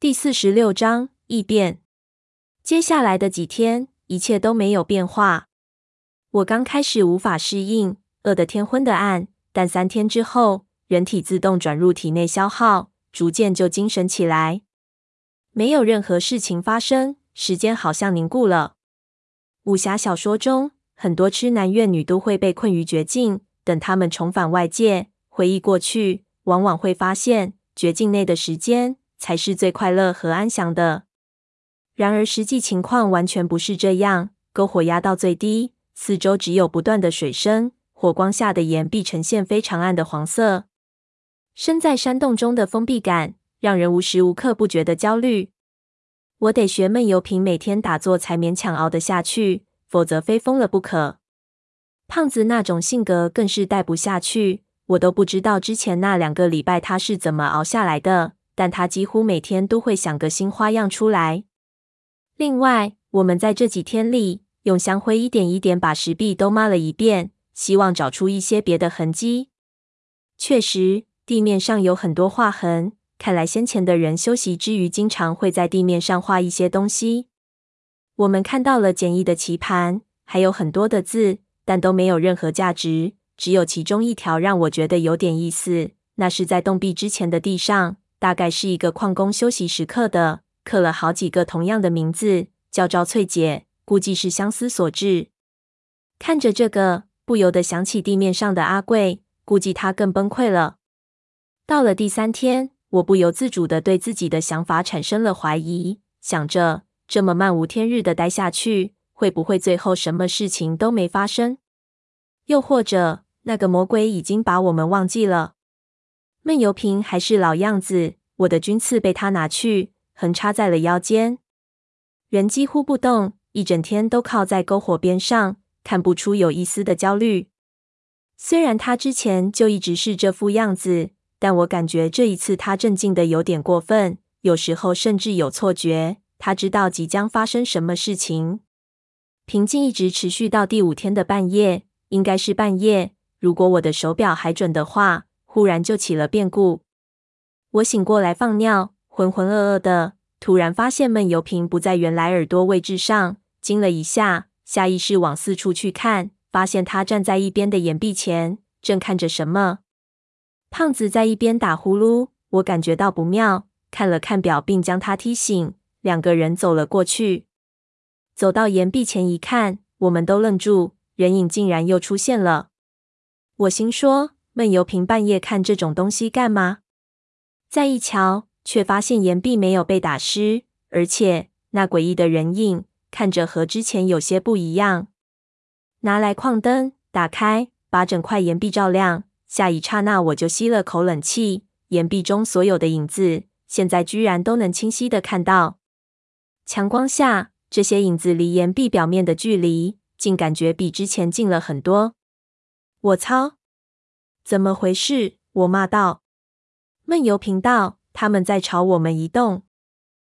第四十六章异变。接下来的几天，一切都没有变化。我刚开始无法适应，饿得天昏的暗，但三天之后，人体自动转入体内消耗，逐渐就精神起来。没有任何事情发生，时间好像凝固了。武侠小说中，很多痴男怨女都会被困于绝境，等他们重返外界，回忆过去，往往会发现绝境内的时间。才是最快乐和安详的。然而，实际情况完全不是这样。篝火压到最低，四周只有不断的水声，火光下的岩壁呈现非常暗的黄色。身在山洞中的封闭感，让人无时无刻不觉得焦虑。我得学闷油瓶每天打坐才勉强熬得下去，否则非疯了不可。胖子那种性格更是待不下去。我都不知道之前那两个礼拜他是怎么熬下来的。但他几乎每天都会想个新花样出来。另外，我们在这几天里用香灰一点一点把石壁都抹了一遍，希望找出一些别的痕迹。确实，地面上有很多划痕，看来先前的人休息之余，经常会在地面上画一些东西。我们看到了简易的棋盘，还有很多的字，但都没有任何价值。只有其中一条让我觉得有点意思，那是在洞壁之前的地上。大概是一个矿工休息时刻的，刻了好几个同样的名字，叫赵翠姐，估计是相思所致。看着这个，不由得想起地面上的阿贵，估计他更崩溃了。到了第三天，我不由自主地对自己的想法产生了怀疑，想着这么漫无天日的待下去，会不会最后什么事情都没发生？又或者那个魔鬼已经把我们忘记了？闷油瓶还是老样子，我的军刺被他拿去，横插在了腰间。人几乎不动，一整天都靠在篝火边上，看不出有一丝的焦虑。虽然他之前就一直是这副样子，但我感觉这一次他镇静的有点过分，有时候甚至有错觉，他知道即将发生什么事情。平静一直持续到第五天的半夜，应该是半夜，如果我的手表还准的话。忽然就起了变故，我醒过来放尿，浑浑噩噩的，突然发现闷油瓶不在原来耳朵位置上，惊了一下，下意识往四处去看，发现他站在一边的岩壁前，正看着什么。胖子在一边打呼噜，我感觉到不妙，看了看表，并将他踢醒，两个人走了过去，走到岩壁前一看，我们都愣住，人影竟然又出现了。我心说。闷油瓶半夜看这种东西干嘛？再一瞧，却发现岩壁没有被打湿，而且那诡异的人影看着和之前有些不一样。拿来矿灯，打开，把整块岩壁照亮。下一刹那，我就吸了口冷气。岩壁中所有的影子，现在居然都能清晰的看到。强光下，这些影子离岩壁表面的距离，竟感觉比之前近了很多。我操！怎么回事？我骂道。闷油频道：他们在朝我们移动。